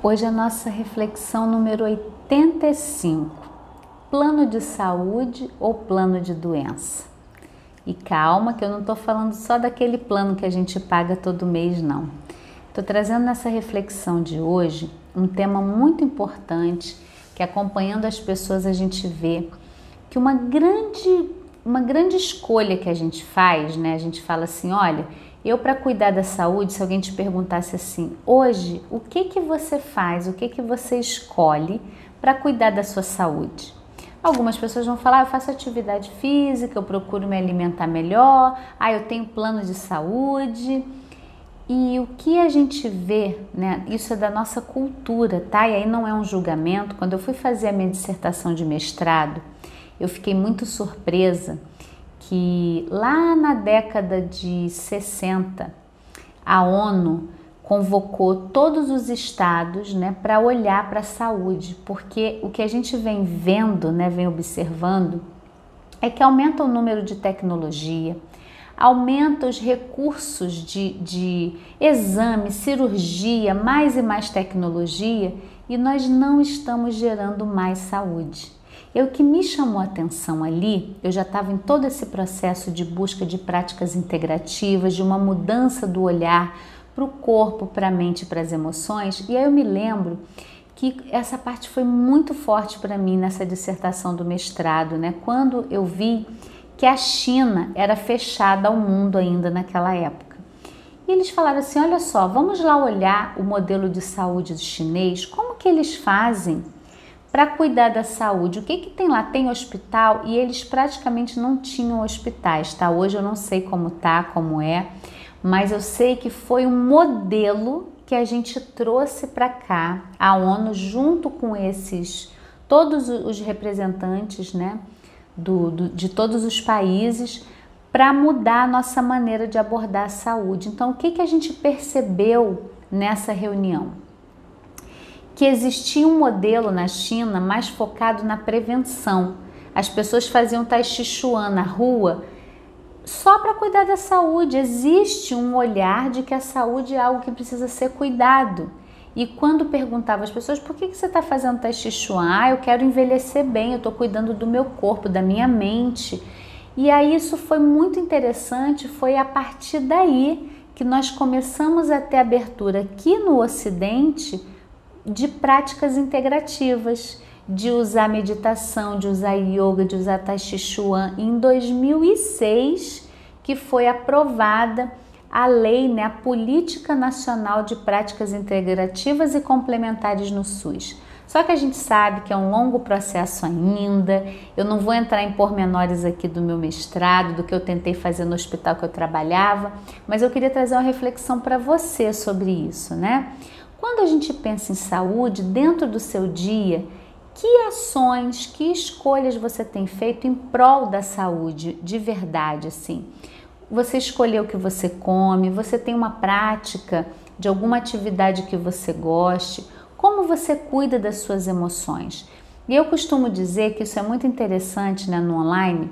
Hoje a nossa reflexão número 85. Plano de saúde ou plano de doença? E calma que eu não estou falando só daquele plano que a gente paga todo mês, não. Estou trazendo nessa reflexão de hoje um tema muito importante que acompanhando as pessoas a gente vê que uma grande, uma grande escolha que a gente faz, né? A gente fala assim, olha, eu, para cuidar da saúde, se alguém te perguntasse assim, hoje, o que que você faz, o que que você escolhe para cuidar da sua saúde? Algumas pessoas vão falar, ah, eu faço atividade física, eu procuro me alimentar melhor, ah, eu tenho plano de saúde. E o que a gente vê, né? Isso é da nossa cultura, tá? E aí não é um julgamento. Quando eu fui fazer a minha dissertação de mestrado, eu fiquei muito surpresa que lá na década de 60 a ONU convocou todos os estados né, para olhar para a saúde, porque o que a gente vem vendo, né, vem observando, é que aumenta o número de tecnologia, aumenta os recursos de, de exame, cirurgia, mais e mais tecnologia e nós não estamos gerando mais saúde. E o que me chamou a atenção ali, eu já estava em todo esse processo de busca de práticas integrativas, de uma mudança do olhar para o corpo, para a mente, para as emoções, e aí eu me lembro que essa parte foi muito forte para mim nessa dissertação do mestrado, né? Quando eu vi que a China era fechada ao mundo ainda naquela época. E eles falaram assim: olha só, vamos lá olhar o modelo de saúde chinês, como que eles fazem para cuidar da saúde. O que, que tem lá? Tem hospital e eles praticamente não tinham hospitais, tá? Hoje eu não sei como tá, como é, mas eu sei que foi um modelo que a gente trouxe para cá, a ONU, junto com esses, todos os representantes, né, do, do de todos os países, para mudar a nossa maneira de abordar a saúde. Então, o que, que a gente percebeu nessa reunião? Que existia um modelo na China mais focado na prevenção. As pessoas faziam Tai Chi Chuan na rua só para cuidar da saúde. Existe um olhar de que a saúde é algo que precisa ser cuidado. E quando perguntava às pessoas por que, que você está fazendo Tai Chi Chuan, ah, eu quero envelhecer bem, eu estou cuidando do meu corpo, da minha mente. E aí isso foi muito interessante, foi a partir daí que nós começamos a ter abertura aqui no Ocidente de práticas integrativas, de usar meditação, de usar yoga, de usar tai chi chuan. Em 2006, que foi aprovada a lei, né, a Política Nacional de Práticas Integrativas e Complementares no SUS. Só que a gente sabe que é um longo processo ainda. Eu não vou entrar em pormenores aqui do meu mestrado, do que eu tentei fazer no hospital que eu trabalhava, mas eu queria trazer uma reflexão para você sobre isso, né? Quando a gente pensa em saúde, dentro do seu dia, que ações, que escolhas você tem feito em prol da saúde de verdade, assim? Você escolheu o que você come, você tem uma prática de alguma atividade que você goste, como você cuida das suas emoções. E eu costumo dizer que isso é muito interessante né, no online,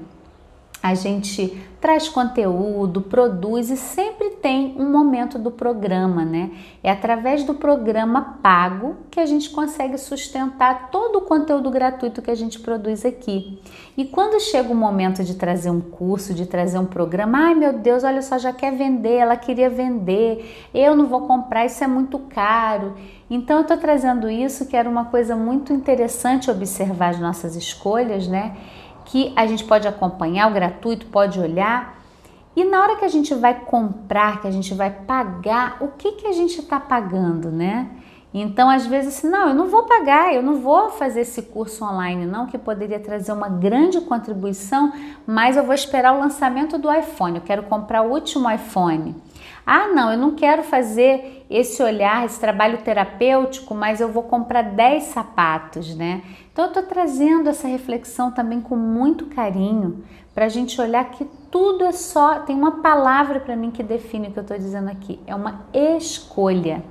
a gente traz conteúdo, produz e sempre tem um momento do programa, né? É através do programa pago que a gente consegue sustentar todo o conteúdo gratuito que a gente produz aqui. E quando chega o momento de trazer um curso, de trazer um programa, ai meu Deus, olha só, já quer vender, ela queria vender, eu não vou comprar, isso é muito caro. Então eu estou trazendo isso que era uma coisa muito interessante observar as nossas escolhas, né? que a gente pode acompanhar, o gratuito pode olhar. E na hora que a gente vai comprar, que a gente vai pagar, o que, que a gente está pagando, né? Então, às vezes, assim, não, eu não vou pagar, eu não vou fazer esse curso online, não, que poderia trazer uma grande contribuição, mas eu vou esperar o lançamento do iPhone, eu quero comprar o último iPhone. Ah, não, eu não quero fazer esse olhar, esse trabalho terapêutico, mas eu vou comprar 10 sapatos, né? Então eu estou trazendo essa reflexão também com muito carinho para a gente olhar que tudo é só. Tem uma palavra para mim que define o que eu estou dizendo aqui: é uma escolha.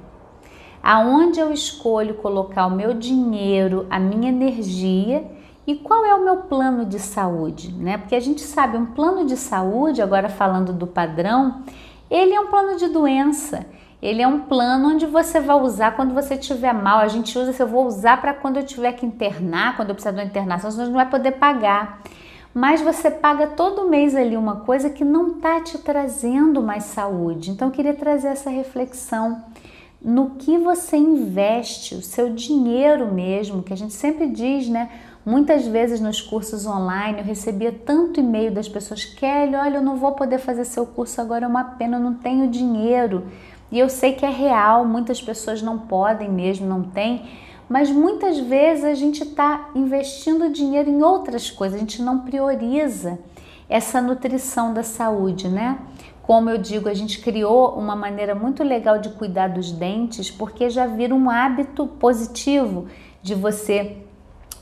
Aonde eu escolho colocar o meu dinheiro, a minha energia e qual é o meu plano de saúde, né? Porque a gente sabe, um plano de saúde, agora falando do padrão, ele é um plano de doença. Ele é um plano onde você vai usar quando você estiver mal. A gente usa, se eu vou usar para quando eu tiver que internar, quando eu precisar de uma internação, senão não vai poder pagar. Mas você paga todo mês ali uma coisa que não está te trazendo mais saúde. Então eu queria trazer essa reflexão no que você investe, o seu dinheiro mesmo, que a gente sempre diz, né? Muitas vezes nos cursos online eu recebia tanto e-mail das pessoas: Kelly, olha, eu não vou poder fazer seu curso agora, é uma pena, eu não tenho dinheiro. E eu sei que é real, muitas pessoas não podem mesmo, não têm, mas muitas vezes a gente está investindo dinheiro em outras coisas, a gente não prioriza essa nutrição da saúde, né? Como eu digo, a gente criou uma maneira muito legal de cuidar dos dentes, porque já vira um hábito positivo de você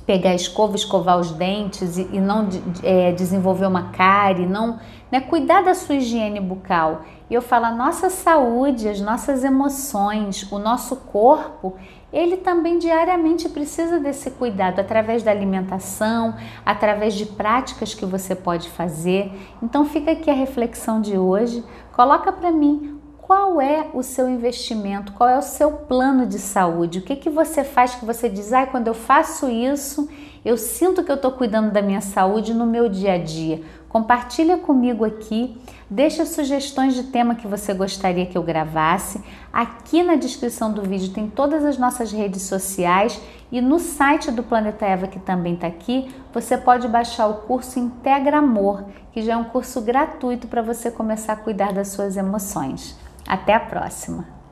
pegar a escova, escovar os dentes e, e não é, desenvolver uma cárie, não né, cuidar da sua higiene bucal. E eu falo, a nossa saúde, as nossas emoções, o nosso corpo, ele também diariamente precisa desse cuidado através da alimentação, através de práticas que você pode fazer. Então fica aqui a reflexão de hoje. Coloca para mim qual é o seu investimento, qual é o seu plano de saúde, o que, que você faz que você diz, ah, quando eu faço isso, eu sinto que eu estou cuidando da minha saúde no meu dia a dia. Compartilha comigo aqui, deixa sugestões de tema que você gostaria que eu gravasse. Aqui na descrição do vídeo tem todas as nossas redes sociais e no site do Planeta Eva, que também está aqui, você pode baixar o curso Integra Amor, que já é um curso gratuito para você começar a cuidar das suas emoções. Até a próxima!